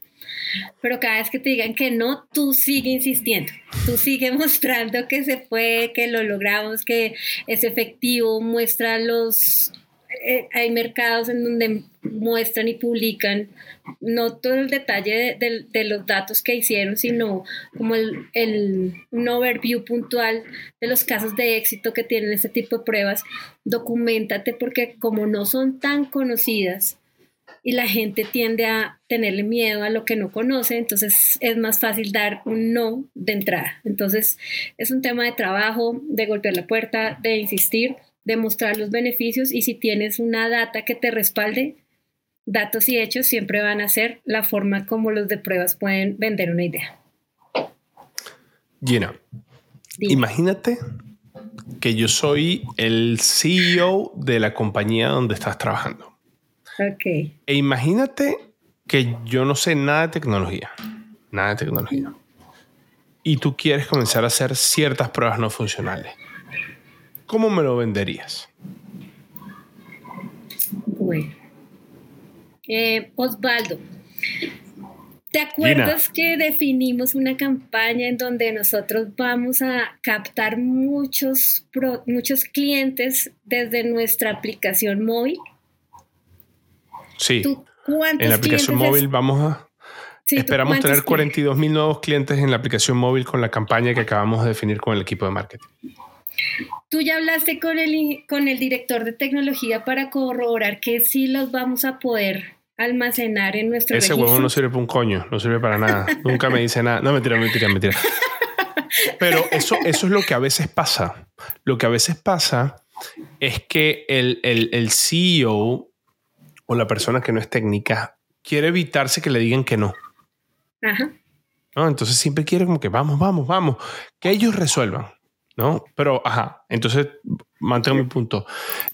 pero cada vez que te digan que no, tú sigue insistiendo, tú sigue mostrando que se puede, que lo logramos, que es efectivo, muestra los eh, hay mercados en donde muestran y publican no todo el detalle de, los datos que hicieron, sino como el, el, un overview puntual de los casos de éxito que tienen este tipo de pruebas. Documentate porque como no son tan conocidas y la gente tiende a tenerle miedo a lo que no conoce, entonces es más fácil dar un no de entrada. Entonces es un tema de trabajo, de golpear la puerta, de insistir demostrar los beneficios y si tienes una data que te respalde, datos y hechos siempre van a ser la forma como los de pruebas pueden vender una idea. Gina, imagínate que yo soy el CEO de la compañía donde estás trabajando. Ok. E imagínate que yo no sé nada de tecnología, nada de tecnología. Y tú quieres comenzar a hacer ciertas pruebas no funcionales. ¿cómo me lo venderías? Bueno. Eh, Osvaldo, ¿te acuerdas que definimos una campaña en donde nosotros vamos a captar muchos, muchos clientes desde nuestra aplicación móvil? Sí. en la aplicación móvil vamos a... Esperamos tener 42 mil nuevos clientes en la aplicación móvil con la campaña que acabamos de definir con el equipo de marketing. Tú ya hablaste con el, con el director de tecnología para corroborar que sí los vamos a poder almacenar en nuestro Ese huevo no sirve para un coño, no sirve para nada. Nunca me dice nada. No, mentira, mentira, mentira. Pero eso, eso es lo que a veces pasa. Lo que a veces pasa es que el, el, el CEO o la persona que no es técnica quiere evitarse que le digan que no. Ajá. ¿No? Entonces siempre quiere como que vamos, vamos, vamos, que ellos resuelvan. ¿no? Pero, ajá, entonces mantengo mi punto.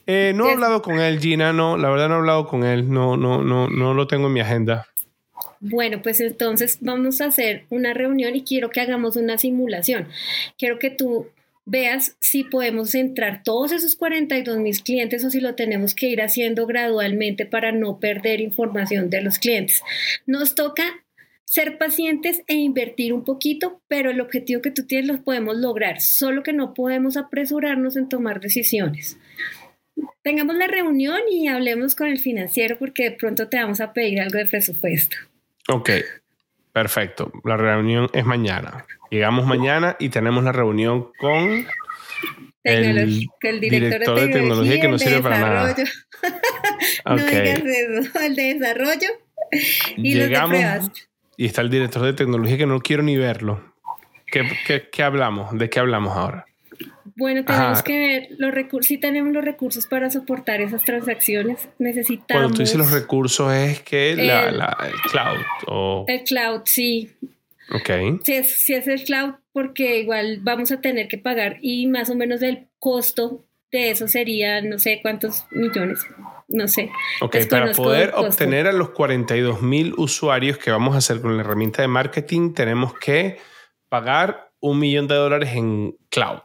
Eh, no he hablado con él, Gina, no, la verdad no he hablado con él, no, no, no, no lo tengo en mi agenda. Bueno, pues entonces vamos a hacer una reunión y quiero que hagamos una simulación. Quiero que tú veas si podemos entrar todos esos 42 mil clientes o si lo tenemos que ir haciendo gradualmente para no perder información de los clientes. Nos toca ser pacientes e invertir un poquito, pero el objetivo que tú tienes lo podemos lograr, solo que no podemos apresurarnos en tomar decisiones. Tengamos la reunión y hablemos con el financiero porque de pronto te vamos a pedir algo de presupuesto. Ok, perfecto. La reunión es mañana. Llegamos mañana y tenemos la reunión con el, director, de, tecnología, que no sirve para nada. no eso, el de desarrollo y los de pruebas y está el director de tecnología que no quiero ni verlo. ¿Qué, hablamos? ¿De qué hablamos ahora? Bueno, tenemos que ver los recursos, si tenemos los recursos para soportar esas transacciones, necesitamos... Cuando tú dices los recursos es que el, la, cloud o... El cloud, sí. Ok. Si es, si es el cloud, porque igual vamos a tener que pagar y más o menos el costo de eso sería no sé cuántos millones no sé. Ok, para poder obtener a los 42 mil usuarios que vamos a hacer con la herramienta de marketing, tenemos que pagar un millón de dólares en cloud.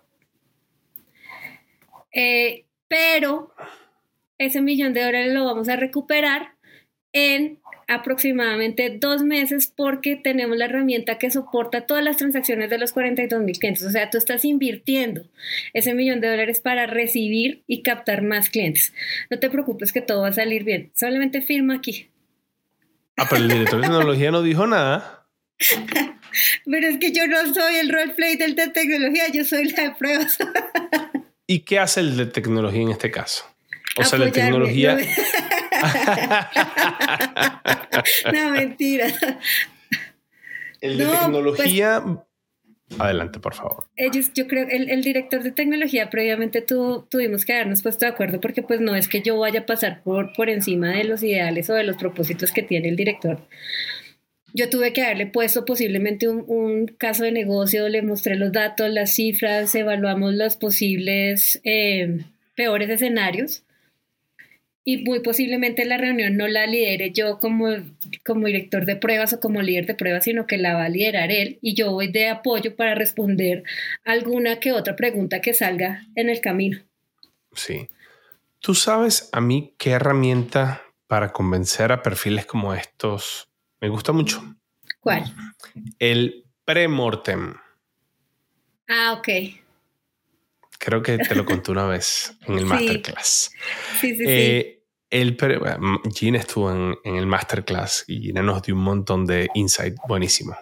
Eh, pero ese millón de dólares lo vamos a recuperar en aproximadamente dos meses porque tenemos la herramienta que soporta todas las transacciones de los 42 mil clientes. O sea, tú estás invirtiendo ese millón de dólares para recibir y captar más clientes. No te preocupes que todo va a salir bien. Solamente firma aquí. Ah, pero el director de tecnología no dijo nada. pero es que yo no soy el roleplay del de tecnología, yo soy la de pruebas. ¿Y qué hace el de tecnología en este caso? O sea, la tecnología... No, no, mentira. El de No, pues- tecnología. Adelante, por favor. Ellos, yo creo, el, el director de tecnología previamente tu- tuvimos que habernos puesto de acuerdo porque pues no es que yo vaya a pasar por, por encima de los ideales o de los propósitos que tiene el director. Yo tuve que haberle puesto posiblemente un, caso de negocio, le mostré los datos, las cifras, evaluamos los posibles eh, peores escenarios y muy posiblemente la reunión no la lidere yo como, como director de pruebas o como líder de pruebas, sino que la va a liderar él y yo voy de apoyo para responder alguna que otra pregunta que salga en el camino. Sí. ¿Tú sabes a mí qué herramienta para convencer a perfiles como estos me gusta mucho? ¿Cuál? El premortem. Ah, ok. Creo que te lo conté una vez en el Sí. masterclass. Sí, sí, sí. Eh, el pre- Gina estuvo en, en el masterclass y Gina nos dio un montón de insight buenísimo.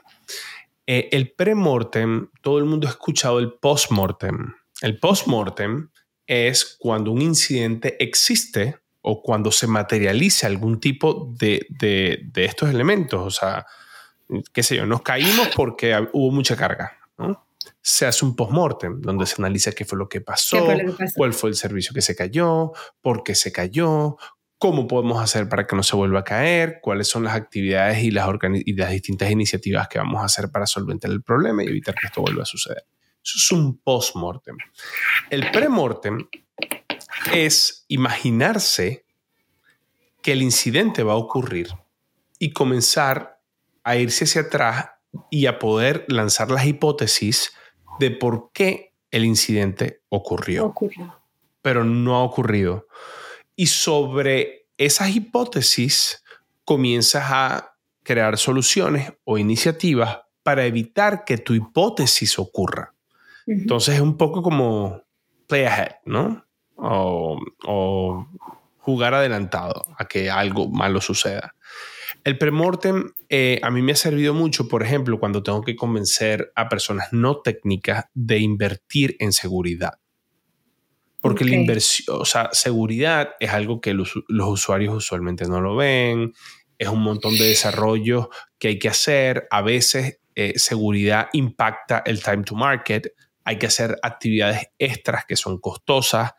Eh, el premortem, todo el mundo ha escuchado el postmortem. El postmortem es cuando un incidente existe o cuando se materializa algún tipo de, de- de estos elementos. O sea, qué sé yo, nos caímos porque hubo mucha carga. ¿no? Se hace un postmortem donde se analiza qué fue lo que pasó, ¿Qué fue lo que pasó? cuál fue el servicio que se cayó, por qué se cayó, cómo podemos hacer para que no se vuelva a caer, cuáles son las actividades y las, organi- y las distintas iniciativas que vamos a hacer para solventar el problema y evitar que esto vuelva a suceder. Eso es un post-mortem. El pre-mortem es imaginarse que el incidente va a ocurrir y comenzar a irse hacia atrás y a poder lanzar las hipótesis de por qué el incidente ocurrió Ocurrió. pero no ha ocurrido. Y sobre esas hipótesis comienzas a crear soluciones o iniciativas para evitar que tu hipótesis ocurra. Entonces es un poco como play ahead, ¿no? O, o jugar adelantado a que algo malo suceda. El premortem eh, a mí me ha servido mucho, por ejemplo, cuando tengo que convencer a personas no técnicas de invertir en seguridad. Porque la Ok. inversión, o sea, seguridad es algo que los, los usuarios usualmente no lo ven, es un montón de desarrollo que hay que hacer. A veces eh, seguridad impacta el time to market, hay que hacer actividades extras que son costosas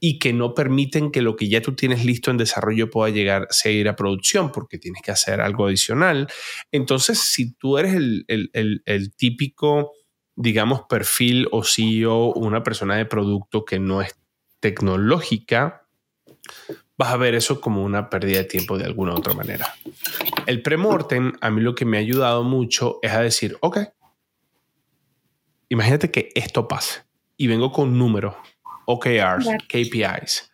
y que no permiten que lo que ya tú tienes listo en desarrollo pueda llegar a seguir a producción porque tienes que hacer algo adicional. Entonces, si tú eres el- el típico, digamos, perfil o CEO, una persona de producto que no es tecnológica, vas a ver eso como una pérdida de tiempo de alguna u otra manera. El premortem, a mí lo que me ha ayudado mucho es a decir, ok, imagínate que esto pase y vengo con números, OKRs. KPIs.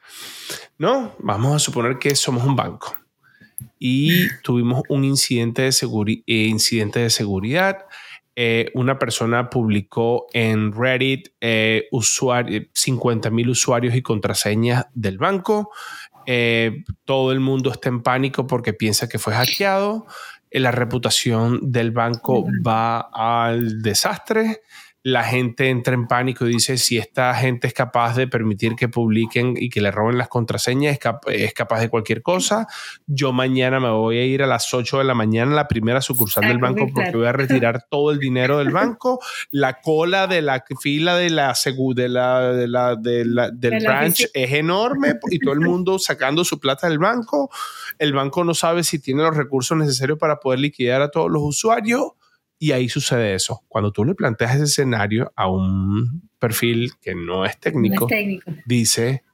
No, vamos a suponer que somos un banco y tuvimos un incidente de, seguri- eh, incidente de seguridad. Eh, una persona publicó en Reddit eh, 50 mil usuarios y contraseñas del banco. Eh, todo el mundo está en pánico porque piensa que fue hackeado. La reputación del banco va al desastre. La gente entra en pánico y dice, si esta gente es capaz de permitir que publiquen y que le roben las contraseñas, es, cap- es capaz de cualquier cosa. Yo mañana me voy a ir a las 8 de la mañana a la primera sucursal del banco porque claro. voy a retirar todo el dinero del banco. La cola de la fila de la, de la, de la, de la- del De la branch oficina. es enorme y todo el mundo sacando su plata del banco. El banco no sabe si tiene los recursos necesarios para poder liquidar a todos los usuarios. Y ahí sucede eso. Cuando tú le planteas ese escenario a un perfil que no es No técnico, es técnico. dice,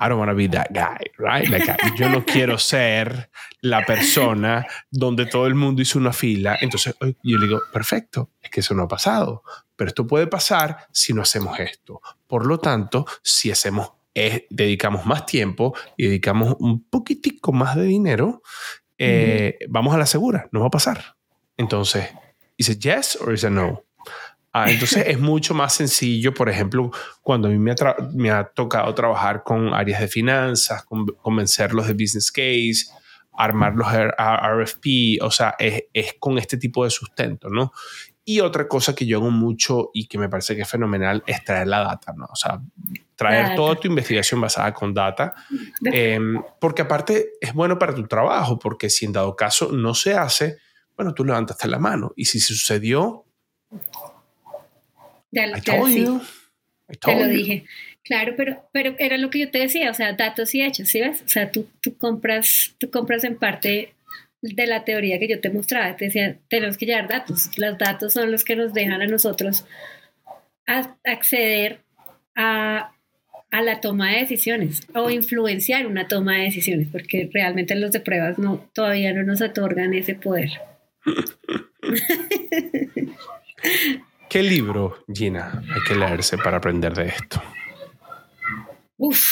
I don't want to be that guy, right? Like, yo no quiero ser la persona donde todo el mundo hizo una fila. Entonces yo le digo, perfecto, es que eso no ha pasado, pero esto puede pasar si no hacemos esto. Por lo tanto, si hacemos, eh, dedicamos más tiempo y dedicamos un poquitico más de dinero, eh, vamos a la segura, no va a pasar. Entonces, ¿is it yes or is it no? Ah, entonces es mucho más sencillo, por ejemplo, cuando a mí me me ha tocado trabajar con áreas de finanzas, con- convencerlos de business case, armar los R- RFP, o sea, es, es con este tipo de sustento, ¿no? Y otra cosa que yo hago mucho y que me parece que es fenomenal es traer la data, ¿no? O sea, traer Data. toda tu investigación basada con data, eh, porque aparte es bueno para tu trabajo, porque si en dado caso no se hace, bueno, tú levantaste la mano y si sucedió, ya, I told sí, you. I te lo you. dije. Claro, pero, pero era lo que yo te decía, o sea, datos y hechos, ¿sí ves? O sea, tú, tú, compras, tú compras en parte de la teoría que yo te mostraba. Te decía, tenemos que llevar datos. Los datos son los que nos dejan a nosotros a- acceder a, a la toma de decisiones o influenciar una toma de decisiones, porque realmente los de pruebas no, todavía no nos otorgan ese poder. ¿Qué libro, Gina, hay que leerse para aprender de esto? Uf,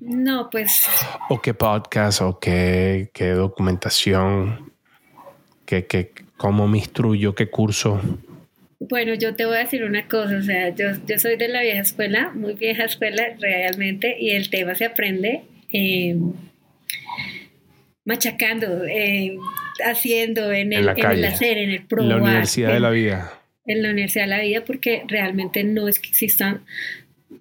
no, pues ¿O qué podcast o qué, qué documentación? ¿Qué, qué, ¿Cómo me instruyo? ¿Qué curso? Bueno, yo te voy a decir una cosa, o sea, yo, yo soy de la vieja escuela, muy vieja escuela realmente, y el tema se aprende eh, machacando, eh, haciendo, en el, En en el hacer, en el En probar. la Universidad de en- la Vida. en la Universidad de la Vida porque realmente no es que exista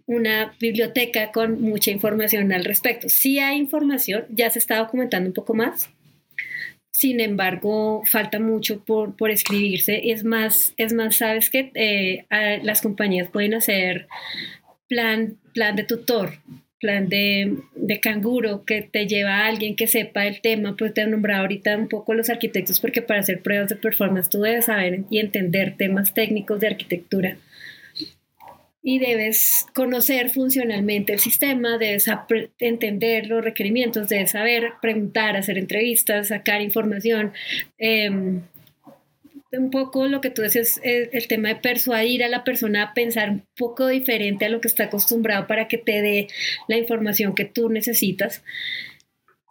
una biblioteca con mucha información al respecto. Sí hay información, ya se está documentando un poco más. Sin embargo, falta mucho por, por escribirse. Es más, es más, sabes que eh, las compañías pueden hacer plan, plan de tutor, plan de, de canguro que te lleva a alguien que sepa el tema, pues te nombrado ahorita un poco los arquitectos porque para hacer pruebas de performance tú debes saber y entender temas técnicos de arquitectura y debes conocer funcionalmente el sistema, debes entender los requerimientos, debes saber preguntar, hacer entrevistas, sacar información. eh, un poco lo que tú el, el tema de persuadir a la persona a pensar un poco diferente a lo que está acostumbrado para que te dé la información que tú necesitas.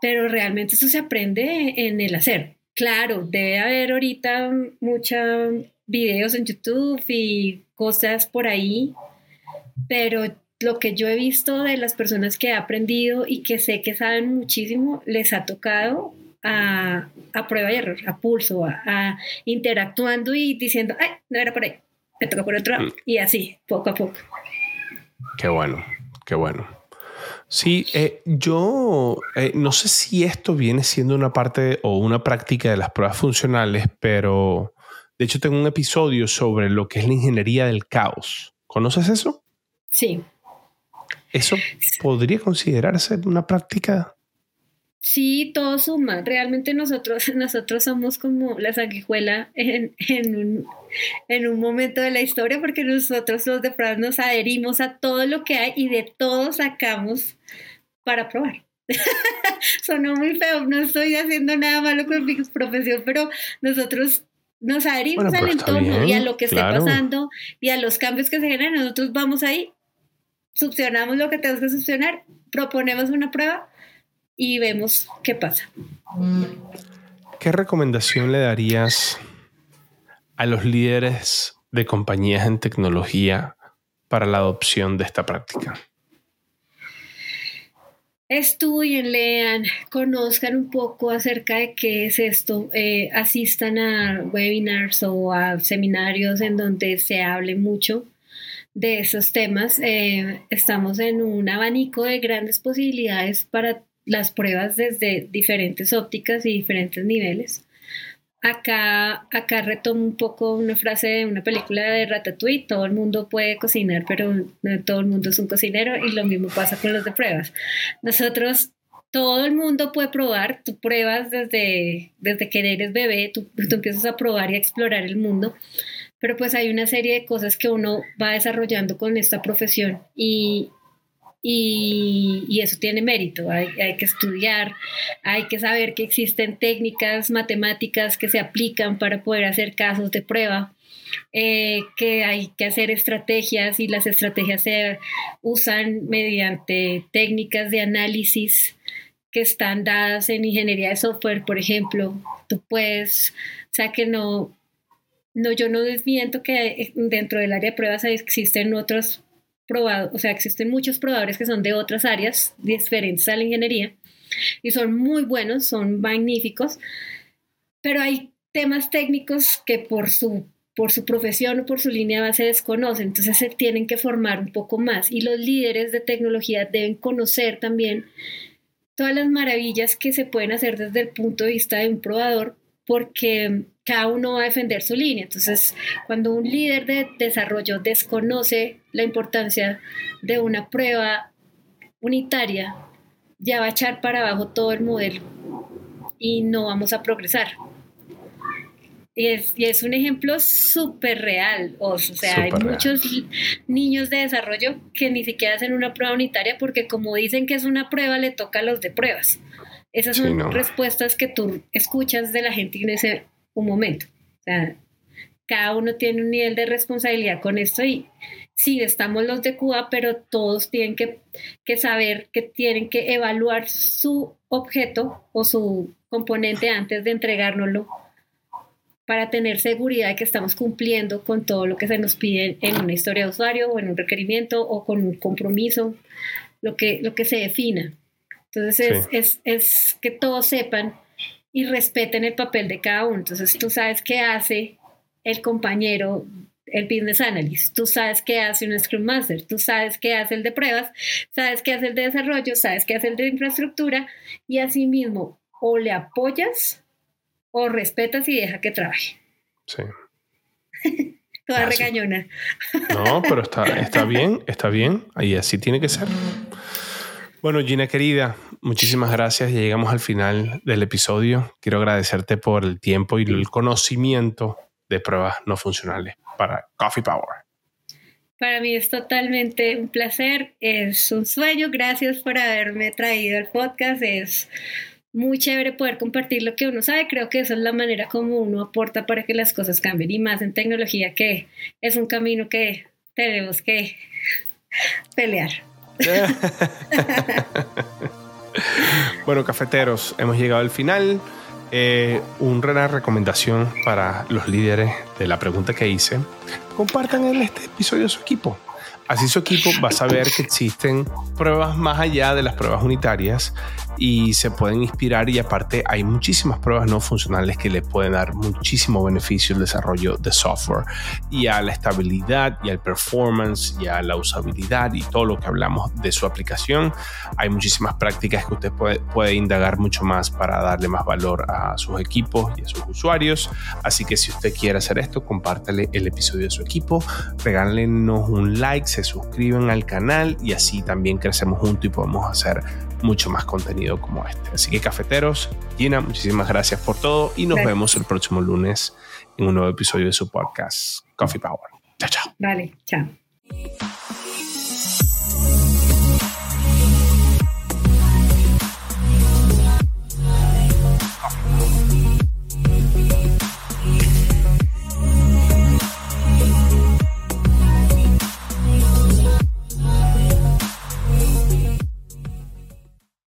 Pero realmente eso se aprende en el hacer. Claro, debe haber ahorita muchos videos en YouTube y cosas por ahí, pero lo que yo he visto de las personas que he aprendido y que sé que saben muchísimo, les ha tocado a, a prueba y error, a pulso, a, a interactuando y diciendo, ay, no era por ahí, me toca por otro lado, Mm. y así, poco a poco. Qué bueno, qué bueno. Sí, eh, yo eh, no sé si esto viene siendo una parte o una práctica de las pruebas funcionales, pero de hecho tengo un episodio sobre lo que es la ingeniería del caos. ¿Conoces eso? Sí, ¿Eso podría considerarse una práctica? Sí, todo suma. Realmente nosotros, nosotros somos como la sanguijuela en, en, un, en un momento de la historia porque nosotros los de pruebas nos adherimos a todo lo que hay y de todo sacamos para probar. Sonó muy feo, no estoy haciendo nada malo con mi profesión, pero nosotros nos adherimos Bueno, al está entorno y a lo que claro. esté pasando y a los cambios que se generan, nosotros vamos ahí, subcionamos lo que tenemos que subcionar, proponemos una prueba y vemos qué pasa. ¿Qué recomendación le darías a los líderes de compañías en tecnología para la adopción de esta práctica? Estudien, lean, conozcan un poco acerca de qué es esto, eh, asistan a webinars o a seminarios en donde se hable mucho de esos temas. Eh, estamos en un abanico de grandes posibilidades para las pruebas desde diferentes ópticas y diferentes niveles. Acá, acá retomo un poco una frase de una película de Ratatouille, todo el mundo puede cocinar, pero no todo el mundo es un cocinero y lo mismo pasa con los de pruebas. Nosotros, todo el mundo puede probar, tú pruebas desde, desde que eres bebé, tú, tú empiezas a probar y a explorar el mundo, pero pues hay una serie de cosas que uno va desarrollando con esta profesión y, y, y, eso tiene mérito. Hay, hay, que estudiar, hay que saber que existen técnicas matemáticas que se aplican para poder hacer casos de prueba, eh, que hay que hacer estrategias y las estrategias se usan mediante técnicas de análisis que están dadas en ingeniería de software, por ejemplo. Tú puedes, o sea que no, no yo no desmiento que dentro del área de pruebas existen otros probado, o sea, existen muchos probadores que son de otras áreas diferentes a la ingeniería y son muy buenos, son magníficos, pero hay temas técnicos que por su, por su profesión o por su línea base desconocen, entonces se tienen que formar un poco más y los líderes de tecnología deben conocer también todas las maravillas que se pueden hacer desde el punto de vista de un probador porque cada uno va a defender su línea. Entonces, cuando un líder de desarrollo desconoce la importancia de una prueba unitaria, ya va a echar para abajo todo el modelo y no vamos a progresar. Y es, un ejemplo súper real. O, sea, hay muchos niños de desarrollo que ni siquiera hacen una prueba unitaria porque como dicen que es una prueba, le toca a los de pruebas. Esas son respuestas que tú escuchas de la gente en ese un momento. O sea, cada uno tiene un nivel de responsabilidad con esto y sí, estamos los de Cuba, pero todos tienen que, que saber que tienen que evaluar su objeto o su componente antes de entregárnoslo para tener seguridad de que estamos cumpliendo con todo lo que se nos pide en una historia de usuario o en un requerimiento o con un compromiso, lo que, lo que se defina. Entonces es, es, que todos sepan y respeten el papel de cada uno. Entonces tú sabes qué hace el compañero, el business analyst, tú sabes qué hace un Scrum Master, tú sabes qué hace el de pruebas, sabes qué hace el de desarrollo, sabes qué hace el de infraestructura y asimismo o le apoyas o respetas y deja que trabaje. Sí. Toda ah, regañona. No, pero está, está bien, está bien. Ahí así tiene que ser. Bueno, Gina querida, muchísimas gracias. Ya llegamos al final del episodio. Quiero agradecerte por el tiempo y el conocimiento de pruebas no funcionales para Coffee Power. Para mí es totalmente un placer, es un sueño. Gracias por haberme traído al podcast. Es muy chévere poder compartir lo que uno sabe. Creo que esa es la manera como uno aporta para que las cosas cambien y más en tecnología que es un camino que tenemos que pelear. bueno, cafeteros, hemos llegado al final. Eh, una recomendación para los líderes de la pregunta que hice. Compartan este episodio su equipo. Así su equipo va a saber que existen pruebas más allá de las pruebas unitarias y se pueden inspirar y aparte hay muchísimas pruebas no funcionales que le pueden dar muchísimo beneficio al desarrollo de software y a la estabilidad y al performance y a la usabilidad y todo lo que hablamos de su aplicación. Hay muchísimas prácticas que usted puede, puede indagar mucho más para darle más valor a sus equipos y a sus usuarios. Así que si usted quiere hacer esto, compártale el episodio de su equipo, regálenos un like, se suscriben al canal y así también crecemos juntos y podemos hacer mucho más contenido como este. Así que cafeteros, Gina, muchísimas gracias por todo y nos vemos el próximo lunes en un nuevo episodio de su podcast Coffee Power. Chao, chao. Vale, chao.